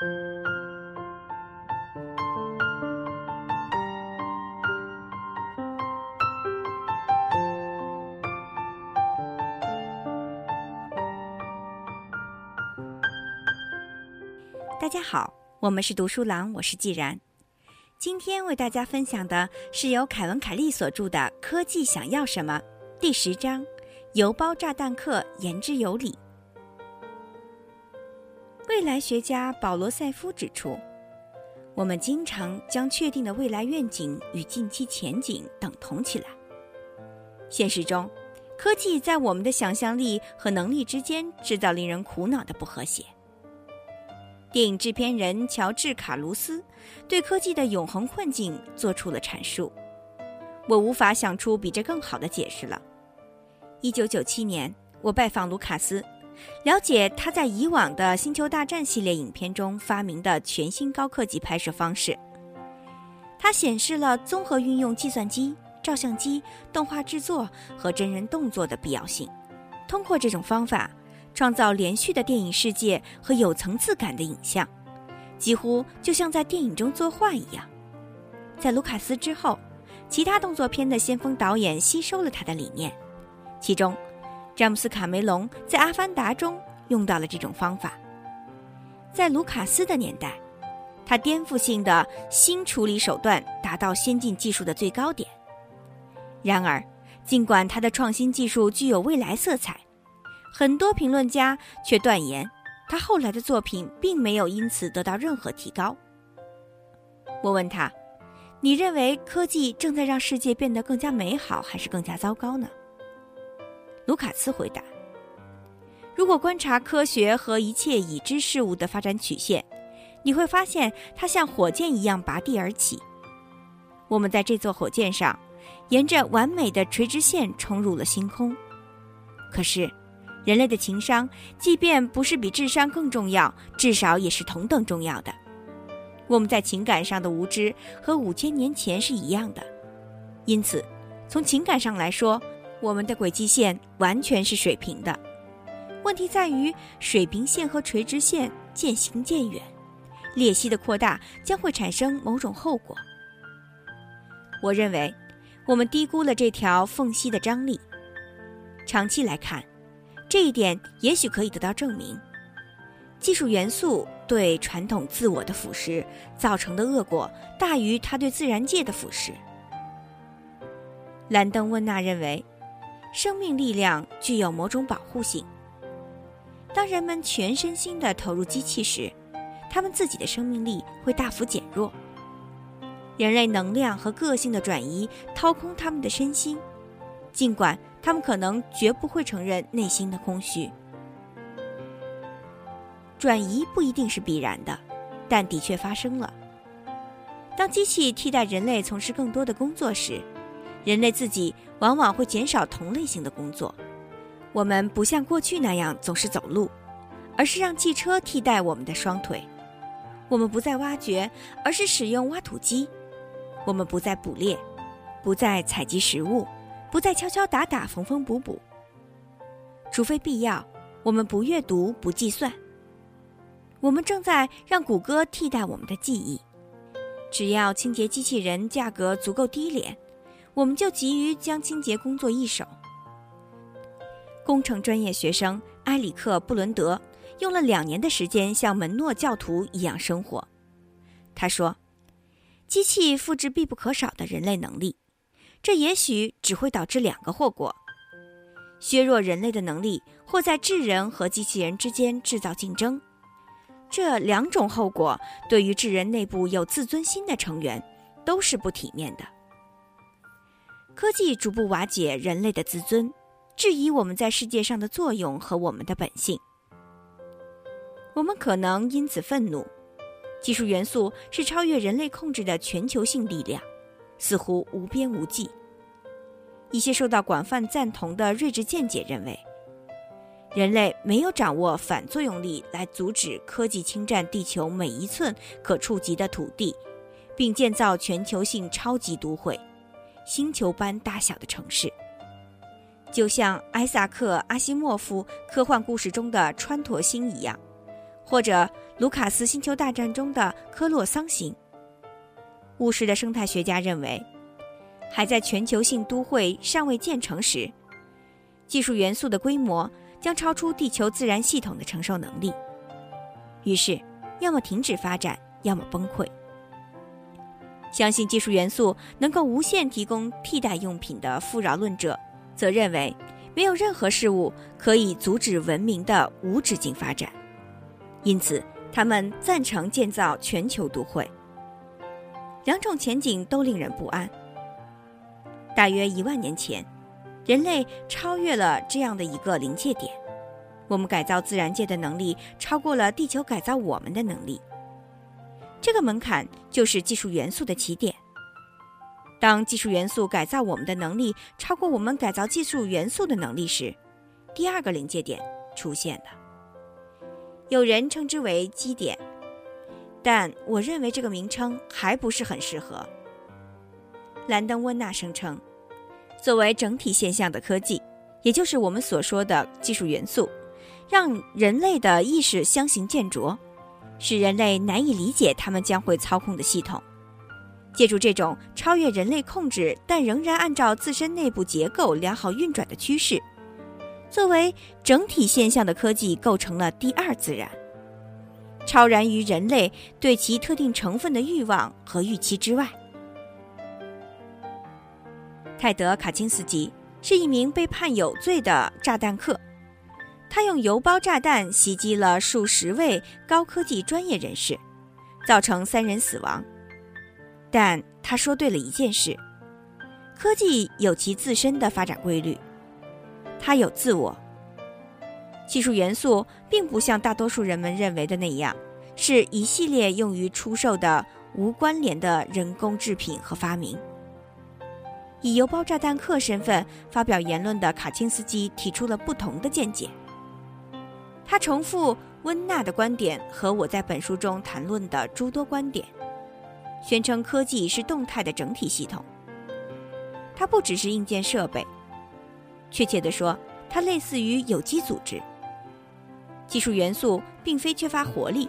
大家好，我们是读书郎，我是既然。今天为大家分享的是由凯文·凯利所著的《科技想要什么》第十章“邮包炸弹客言之有理”。未来学家保罗·塞夫指出，我们经常将确定的未来愿景与近期前景等同起来。现实中，科技在我们的想象力和能力之间制造令人苦恼的不和谐。电影制片人乔治·卡卢斯对科技的永恒困境做出了阐述。我无法想出比这更好的解释了。一九九七年，我拜访卢卡斯，了解他在以往的《星球大战》系列影片中发明的全新高科技拍摄方式。它显示了综合运用计算机、照相机、动画制作和真人动作的必要性。通过这种方法。创造连续的电影世界和有层次感的影像，几乎就像在电影中作画一样。在卢卡斯之后，其他动作片的先锋导演吸收了他的理念，其中，詹姆斯·卡梅隆在《阿凡达》中用到了这种方法。在卢卡斯的年代，他颠覆性的新处理手段达到先进技术的最高点。然而，尽管他的创新技术具有未来色彩，很多评论家却断言，他后来的作品并没有因此得到任何提高。我问他：“你认为科技正在让世界变得更加美好，还是更加糟糕呢？”卢卡斯回答：“如果观察科学和一切已知事物的发展曲线，你会发现它像火箭一样拔地而起。我们在这座火箭上，沿着完美的垂直线冲入了星空。可是。”人类的情商，即便不是比智商更重要，至少也是同等重要的。我们在情感上的无知和五千年前是一样的，因此，从情感上来说，我们的轨迹线完全是水平的。问题在于，水平线和垂直线渐行渐远，裂隙的扩大将会产生某种后果。我认为，我们低估了这条缝隙的张力。长期来看。这一点也许可以得到证明。技术元素对传统自我的腐蚀造成的恶果大于它对自然界的腐蚀。兰登·温纳认为，生命力量具有某种保护性。当人们全身心地投入机器时，他们自己的生命力会大幅减弱。人类能量和个性的转移掏空他们的身心，尽管。他们可能绝不会承认内心的空虚。转移不一定是必然的，但的确发生了。当机器替代人类从事更多的工作时，人类自己往往会减少同类型的工作。我们不像过去那样总是走路，而是让汽车替代我们的双腿。我们不再挖掘，而是使用挖土机。我们不再捕猎，不再采集食物。不再敲敲打打、缝缝补补，除非必要，我们不阅读、不计算。我们正在让谷歌替代我们的记忆。只要清洁机器人价格足够低廉，我们就急于将清洁工作一手。工程专业学生埃里克·布伦德用了两年的时间像门诺教徒一样生活。他说：“机器复制必不可少的人类能力。”这也许只会导致两个后果：削弱人类的能力，或在智人和机器人之间制造竞争。这两种后果对于智人内部有自尊心的成员都是不体面的。科技逐步瓦解人类的自尊，质疑我们在世界上的作用和我们的本性。我们可能因此愤怒。技术元素是超越人类控制的全球性力量。似乎无边无际。一些受到广泛赞同的睿智见解认为，人类没有掌握反作用力来阻止科技侵占地球每一寸可触及的土地，并建造全球性超级都会、星球般大小的城市，就像埃萨克·阿西莫夫科幻故事中的川陀星一样，或者卢卡斯星球大战中的科洛桑星。务实的生态学家认为，还在全球性都会尚未建成时，技术元素的规模将超出地球自然系统的承受能力，于是要么停止发展，要么崩溃。相信技术元素能够无限提供替代用品的富饶论者，则认为没有任何事物可以阻止文明的无止境发展，因此他们赞成建造全球都会。两种前景都令人不安。大约一万年前，人类超越了这样的一个临界点，我们改造自然界的能力超过了地球改造我们的能力。这个门槛就是技术元素的起点。当技术元素改造我们的能力超过我们改造技术元素的能力时，第二个临界点出现了。有人称之为基点，但我认为这个名称还不是很适合。兰登·温纳声称，作为整体现象的科技，也就是我们所说的技术元素，让人类的意识相形见拙。使人类难以理解他们将会操控的系统。借助这种超越人类控制，但仍然按照自身内部结构良好运转的趋势，作为整体现象的科技构成了第二自然，超然于人类对其特定成分的欲望和预期之外。泰德·卡钦斯基是一名被判有罪的炸弹客。他用邮包炸弹袭击了数十位高科技专业人士，造成三人死亡。但他说对了一件事：科技有其自身的发展规律，它有自我。技术元素并不像大多数人们认为的那样，是一系列用于出售的无关联的人工制品和发明。以邮包炸弹客身份发表言论的卡钦斯基提出了不同的见解。他重复温纳的观点和我在本书中谈论的诸多观点，宣称科技是动态的整体系统。它不只是硬件设备，确切地说，它类似于有机组织。技术元素并非缺乏活力，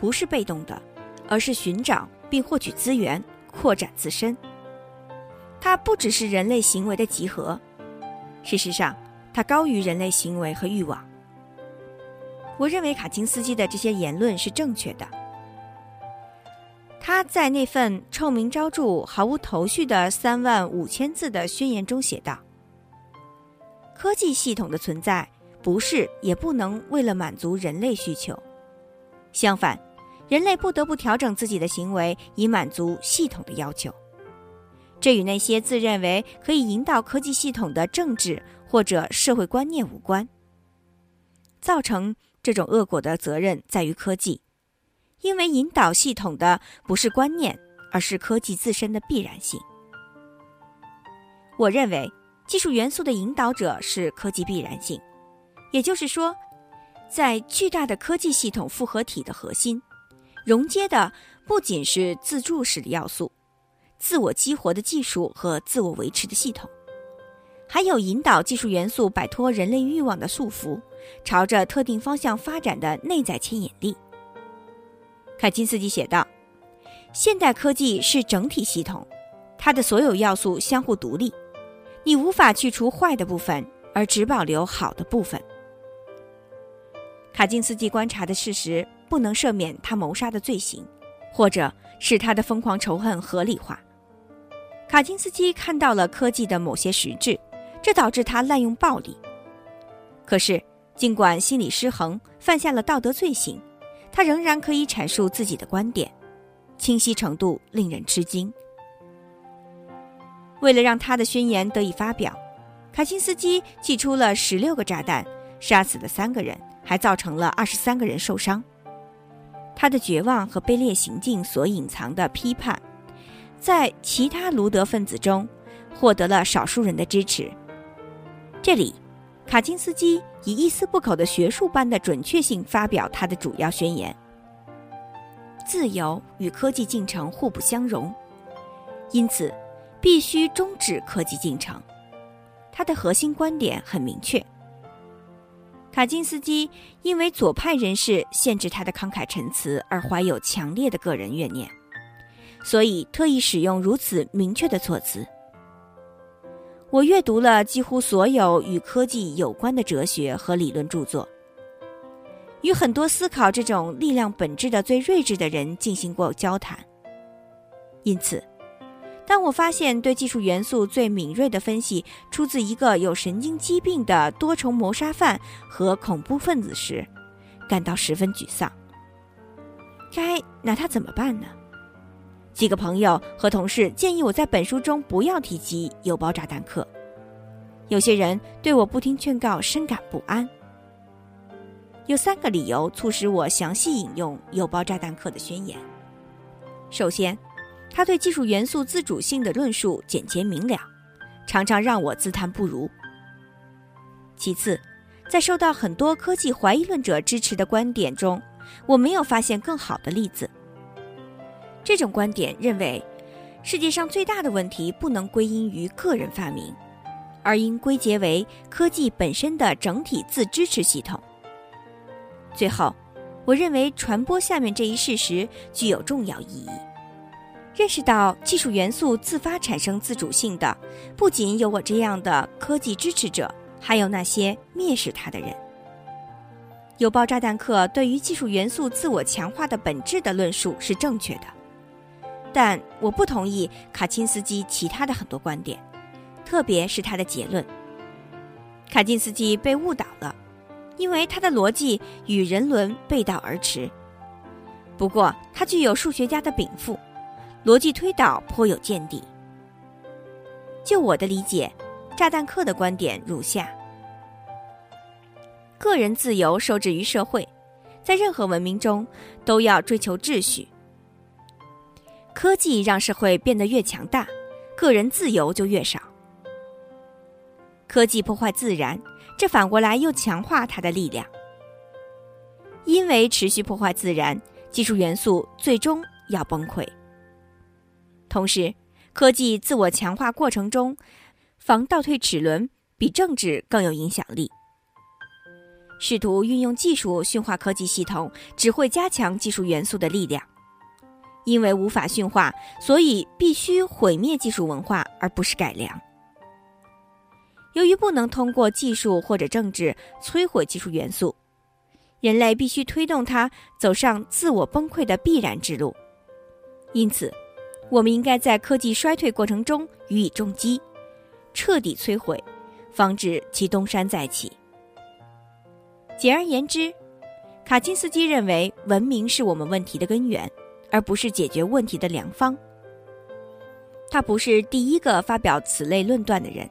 不是被动的，而是寻找并获取资源，扩展自身。它不只是人类行为的集合，事实上，它高于人类行为和欲望。我认为卡钦斯基的这些言论是正确的。他在那份臭名昭著、毫无头绪的三万五千字的宣言中写道：“科技系统的存在不是也不能为了满足人类需求，相反，人类不得不调整自己的行为以满足系统的要求。这与那些自认为可以引导科技系统的政治或者社会观念无关。造成。”这种恶果的责任在于科技，因为引导系统的不是观念，而是科技自身的必然性。我认为，技术元素的引导者是科技必然性，也就是说，在巨大的科技系统复合体的核心，融接的不仅是自助式的要素、自我激活的技术和自我维持的系统。还有引导技术元素摆脱人类欲望的束缚，朝着特定方向发展的内在牵引力。凯金斯基写道：“现代科技是整体系统，它的所有要素相互独立，你无法去除坏的部分而只保留好的部分。”卡金斯基观察的事实不能赦免他谋杀的罪行，或者使他的疯狂仇恨合理化。卡金斯基看到了科技的某些实质。这导致他滥用暴力。可是，尽管心理失衡，犯下了道德罪行，他仍然可以阐述自己的观点，清晰程度令人吃惊。为了让他的宣言得以发表，卡钦斯基寄出了十六个炸弹，杀死了三个人，还造成了二十三个人受伤。他的绝望和卑劣行径所隐藏的批判，在其他卢德分子中获得了少数人的支持。这里，卡金斯基以一丝不苟的学术般的准确性发表他的主要宣言：自由与科技进程互不相容，因此必须终止科技进程。他的核心观点很明确。卡金斯基因为左派人士限制他的慷慨陈词而怀有强烈的个人怨念，所以特意使用如此明确的措辞。我阅读了几乎所有与科技有关的哲学和理论著作，与很多思考这种力量本质的最睿智的人进行过交谈。因此。当我发现对技术元素最敏锐的分析出自一个有神经疾病的多重谋杀犯和恐怖分子时，感到十分沮丧。该拿他怎么办呢？几个朋友和同事建议我在本书中不要提及有包炸弹客。有些人对我不听劝告深感不安。有三个理由促使我详细引用有包炸弹客的宣言。首先。他对技术元素自主性的论述简洁明了，常常让我自叹不如。其次，在受到很多科技怀疑论者支持的观点中，我没有发现更好的例子。这种观点认为，世界上最大的问题不能归因于个人发明，而应归结为科技本身的整体自支持系统。最后，我认为传播下面这一事实具有重要意义。认识到技术元素自发产生自主性的，不仅有我这样的科技支持者，还有那些蔑视它的人。有爆炸弹客对于技术元素自我强化的本质的论述是正确的，但我不同意卡钦斯基其他的很多观点，特别是他的结论。卡钦斯基被误导了，因为他的逻辑与人伦背道而驰。不过，他具有数学家的禀赋。逻辑推导颇有见地。就我的理解，炸弹客的观点如下：个人自由受制于社会，在任何文明中都要追求秩序。科技让社会变得越强大，个人自由就越少。科技破坏自然，这反过来又强化它的力量。因为持续破坏自然，技术元素最终要崩溃。同时，科技自我强化过程中，防倒退齿轮比政治更有影响力。试图运用技术驯化科技系统，只会加强技术元素的力量。因为无法驯化，所以必须毁灭技术文化，而不是改良。由于不能通过技术或者政治摧毁技术元素，人类必须推动它走上自我崩溃的必然之路。因此。我们应该在科技衰退过程中予以重击，彻底摧毁，防止其东山再起。简而言之，卡钦斯基认为文明是我们问题的根源，而不是解决问题的良方。他不是第一个发表此类论断的人，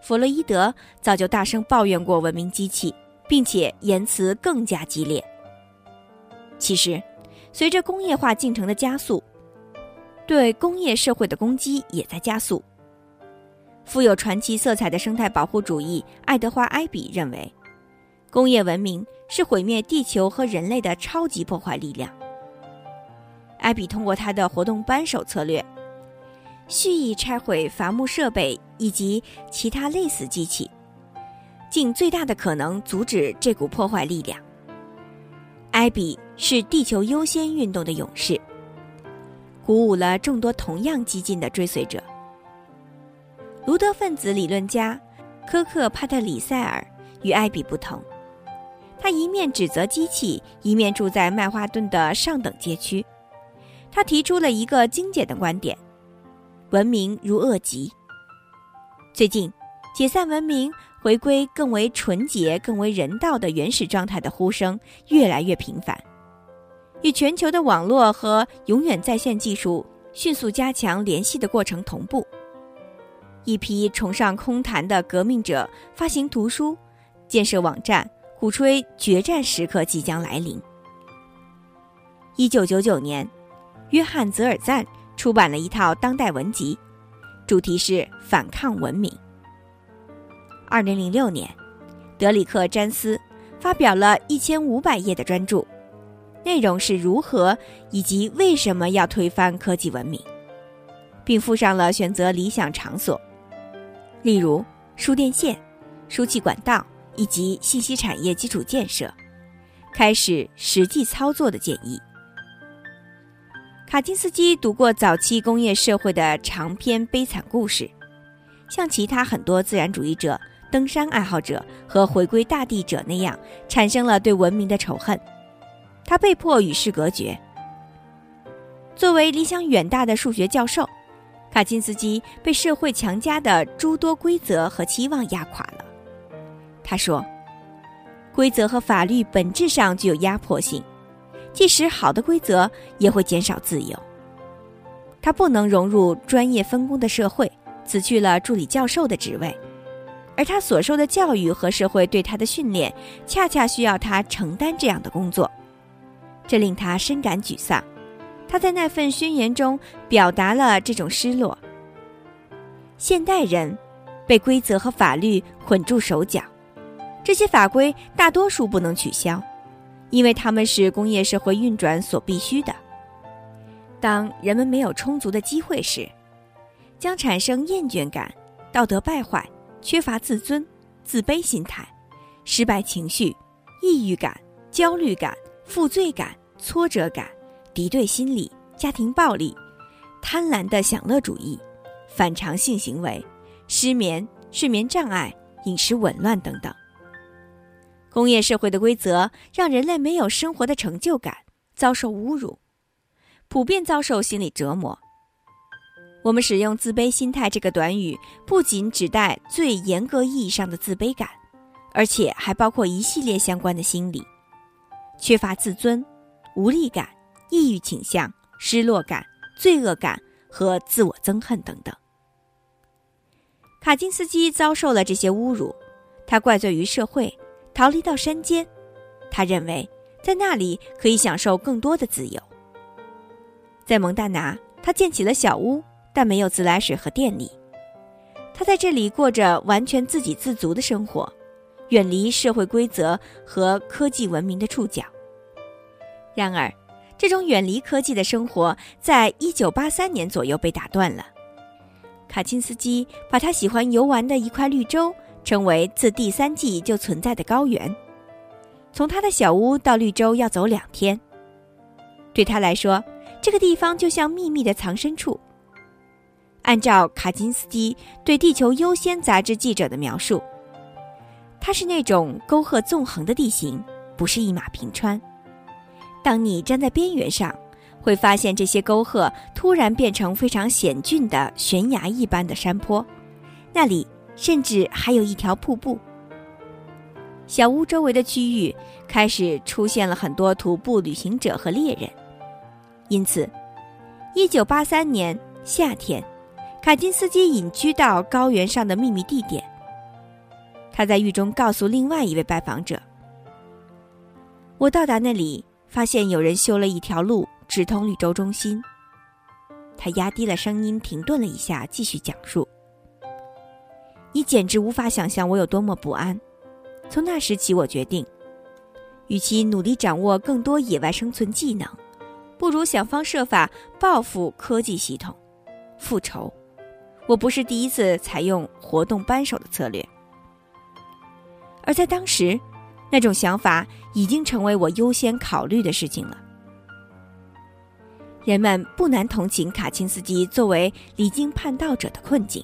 弗洛伊德早就大声抱怨过文明机器，并且言辞更加激烈。其实，随着工业化进程的加速，对工业社会的攻击也在加速。富有传奇色彩的生态保护主义爱德华·埃比认为，工业文明是毁灭地球和人类的超级破坏力量。艾比通过他的活动扳手策略，蓄意拆毁伐木设备以及其他类似机器，尽最大的可能阻止这股破坏力量。艾比是地球优先运动的勇士。鼓舞了众多同样激进的追随者。卢德分子理论家科克·帕特里塞尔与艾比不同，他一面指责机器，一面住在曼哈顿的上等街区。他提出了一个精简的观点：文明如恶疾。最近，解散文明、回归更为纯洁、更为人道的原始状态的呼声越来越频繁。与全球的网络和永远在线技术迅速加强联系的过程同步，一批崇尚空谈的革命者发行图书、建设网站，鼓吹决战时刻即将来临。一九九九年，约翰·泽尔赞出版了一套当代文集，主题是反抗文明。二零零六年，德里克·詹斯发表了一千五百页的专著。内容是如何以及为什么要推翻科技文明，并附上了选择理想场所，例如输电线、输气管道、以及信息产业基础建设，开始实际操作的建议。卡金斯基读过早期工业社会的长篇悲惨故事，像其他很多自然主义者、登山爱好者和回归大地者那样，产生了对文明的仇恨。他被迫与世隔绝。作为理想远大的数学教授，卡金斯基被社会强加的诸多规则和期望压垮了。他说：“规则和法律本质上具有压迫性。”即使好的规则也会减少自由。他不能融入专业分工的社会，辞去了助理教授的职位，而他所受的教育和社会对他的训练，恰恰需要他承担这样的工作，这令他深感沮丧。他在那份宣言中表达了这种失落。现代人被规则和法律捆住手脚，这些法规大多数不能取消。因为他们是工业社会运转所必须的。当人们没有充足的机会时，将产生厌倦感、道德败坏、缺乏自尊、自卑心态、失败情绪、抑郁感、焦虑感、负罪感、挫折感、敌对心理、家庭暴力、贪婪的享乐主义、反常性行为、失眠、睡眠障碍、饮食紊乱等等。工业社会的规则让人类没有生活的成就感，遭受侮辱，普遍遭受心理折磨。我们使用“自卑心态”这个短语，不仅指代最严格意义上的自卑感，而且还包括一系列相关的心理：缺乏自尊、无力感、抑郁倾向、失落感、罪恶感和自我憎恨等等。卡金斯基遭受了这些侮辱，他怪罪于社会。逃离到山间，他认为在那里可以享受更多的自由。在蒙大拿，他建起了小屋，但没有自来水和电力。他在这里过着完全自给自足的生活，远离社会规则和科技文明的触角。然而，这种远离科技的生活在一九八三年左右被打断了。卡钦斯基把他喜欢游玩的一块绿洲。称为自第三纪就存在的高原，从他的小屋到绿洲要走两天。对他来说，这个地方就像秘密的藏身处。按照卡金斯基对《地球优先》杂志记者的描述，它是那种沟壑纵横的地形，不是一马平川。当你站在边缘上，会发现这些沟壑突然变成非常险峻的悬崖一般的山坡，那里。甚至还有一条瀑布。小屋周围的区域开始出现了很多徒步旅行者和猎人，因此，1983年夏天，卡金斯基隐居到高原上的秘密地点。他在狱中告诉另外一位拜访者：“我到达那里，发现有人修了一条路直通绿洲中心。”他压低了声音，停顿了一下，继续讲述。你简直无法想象我有多么不安。从那时起，我决定，与其努力掌握更多野外生存技能，不如想方设法报复科技系统，复仇。我不是第一次采用活动扳手的策略，而在当时，那种想法已经成为我优先考虑的事情了。人们不难同情卡钦斯基作为离经叛道者的困境。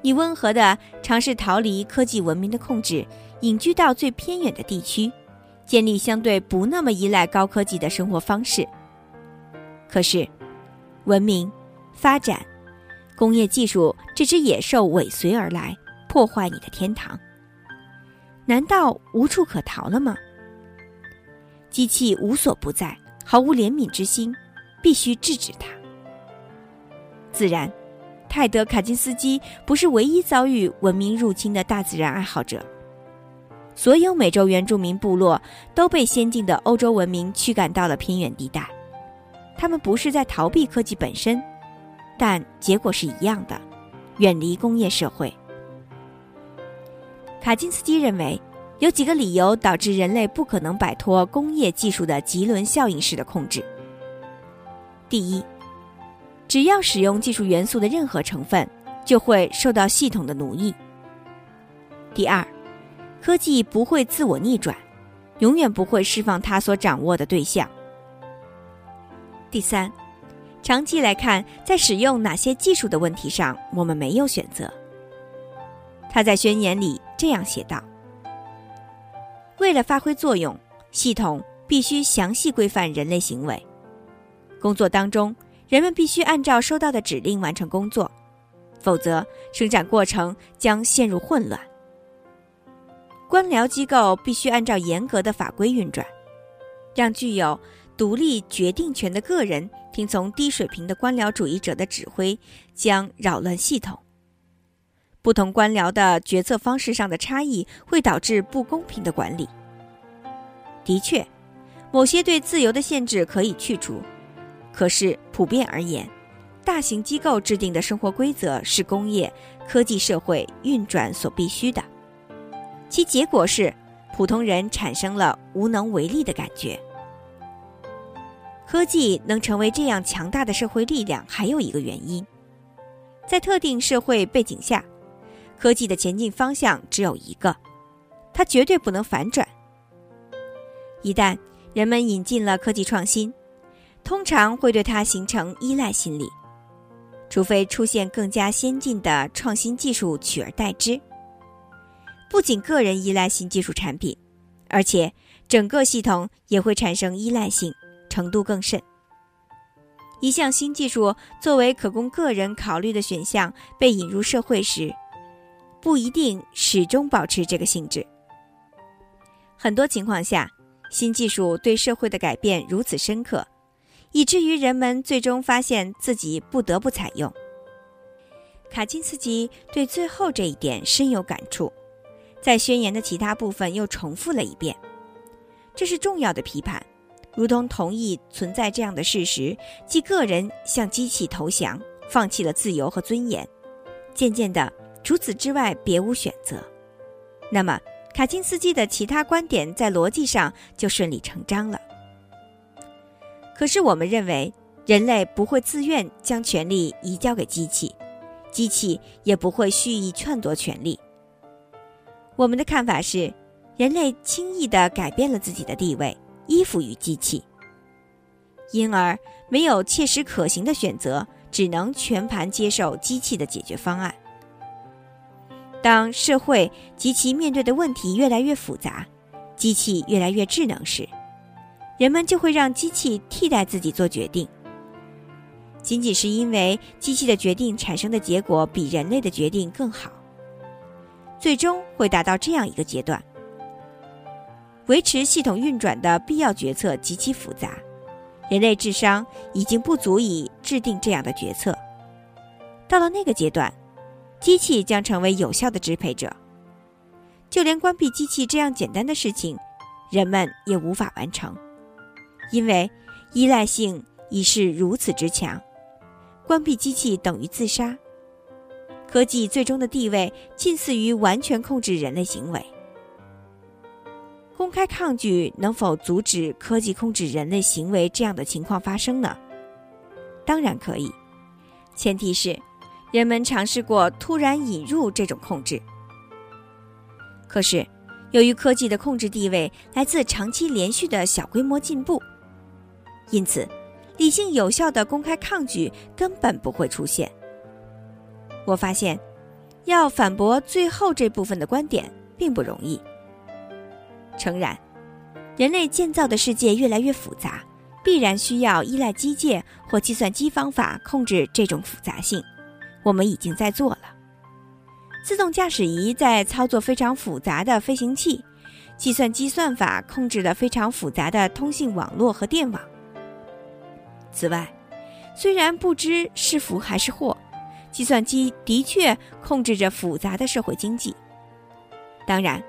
你温和地尝试逃离科技文明的控制，隐居到最偏远的地区，建立相对不那么依赖高科技的生活方式。可是，文明发展、工业技术这只野兽尾随而来，破坏你的天堂。难道无处可逃了吗？机器无所不在，毫无怜悯之心，必须制止它。自然。泰德·卡金斯基不是唯一遭遇文明入侵的大自然爱好者。所有美洲原住民部落都被先进的欧洲文明驱赶到了偏远地带。他们不是在逃避科技本身，但结果是一样的：远离工业社会。卡金斯基认为，有几个理由导致人类不可能摆脱工业技术的棘轮效应式的控制。第一。只要使用技术元素的任何成分，就会受到系统的奴役。第二，科技不会自我逆转，永远不会释放它所掌握的对象。第三，长期来看，在使用哪些技术的问题上，我们没有选择。他在宣言里这样写道：“为了发挥作用，系统必须详细规范人类行为。工作当中，人们必须按照收到的指令完成工作，否则生产过程将陷入混乱。官僚机构必须按照严格的法规运转，让具有独立决定权的个人听从低水平的官僚主义者的指挥，将扰乱系统。”不同官僚的决策方式上的差异会导致不公平的管理。的确，某些对自由的限制可以去除，可是普遍而言，大型机构制定的生活规则是工业科技社会运转所必须的。其结果是，普通人产生了无能为力的感觉。科技能成为这样强大的社会力量，还有一个原因，在特定社会背景下。科技的前进方向只有一个，它绝对不能反转。一旦人们引进了科技创新，通常会对它形成依赖心理，除非出现更加先进的创新技术取而代之。不仅个人依赖新技术产品，而且整个系统也会产生依赖性，程度更甚。一项新技术作为可供个人考虑的选项被引入社会时，不一定始终保持这个性质。很多情况下，新技术对社会的改变如此深刻，以至于人们最终发现自己不得不采用。卡钦斯基对最后这一点深有感触，在宣言的其他部分又重复了一遍。这是重要的批判，如同同意存在这样的事实：即个人向机器投降，放弃了自由和尊严。渐渐的。除此之外，别无选择。那么，卡钦斯基的其他观点在逻辑上就顺理成章了。可是，我们认为人类不会自愿将权力移交给机器，机器也不会蓄意篡夺权力。我们的看法是，人类轻易地改变了自己的地位，依附于机器，因而没有切实可行的选择，只能全盘接受机器的解决方案。当社会及其面对的问题越来越复杂，机器越来越智能时，人们就会让机器替代自己做决定。仅仅是因为机器的决定产生的结果比人类的决定更好，最终会达到这样一个阶段：维持系统运转的必要决策极其复杂，人类智商已经不足以制定这样的决策。到了那个阶段。机器将成为有效的支配者，就连关闭机器这样简单的事情，人们也无法完成，因为依赖性已是如此之强。关闭机器等于自杀。科技最终的地位近似于完全控制人类行为。公开抗拒能否阻止科技控制人类行为这样的情况发生呢？当然可以，前提是。人们尝试过突然引入这种控制，可是由于科技的控制地位来自长期连续的小规模进步，因此理性有效的公开抗拒根本不会出现。我发现，要反驳最后这部分的观点并不容易。诚然，人类建造的世界越来越复杂，必然需要依赖机械或计算机方法控制这种复杂性。我们已经在做了。自动驾驶仪在操作非常复杂的飞行器，计算机算法控制了非常复杂的通信网络和电网。此外，虽然不知是福还是祸，计算机的确控制着复杂的社会经济。当然，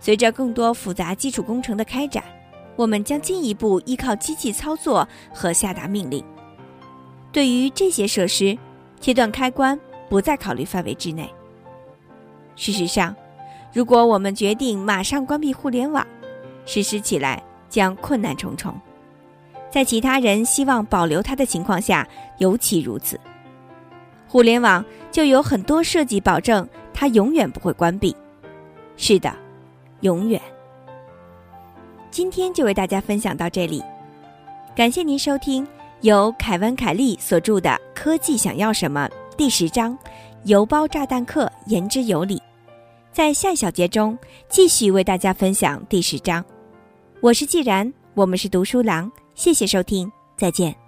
随着更多复杂基础工程的开展，我们将进一步依靠机器操作和下达命令。对于这些设施。切断开关不在考虑范围之内。事实上，如果我们决定马上关闭互联网，实施起来将困难重重。在其他人希望保留它的情况下，尤其如此。互联网就有很多设计保证它永远不会关闭。是的，永远。今天就为大家分享到这里，感谢您收听由凯文·凯利所著的《科技想要什么》第十章“邮包炸弹客言之有理”。在下一小节中，继续为大家分享第十章。我是既然，我们是读书郎，谢谢收听，再见。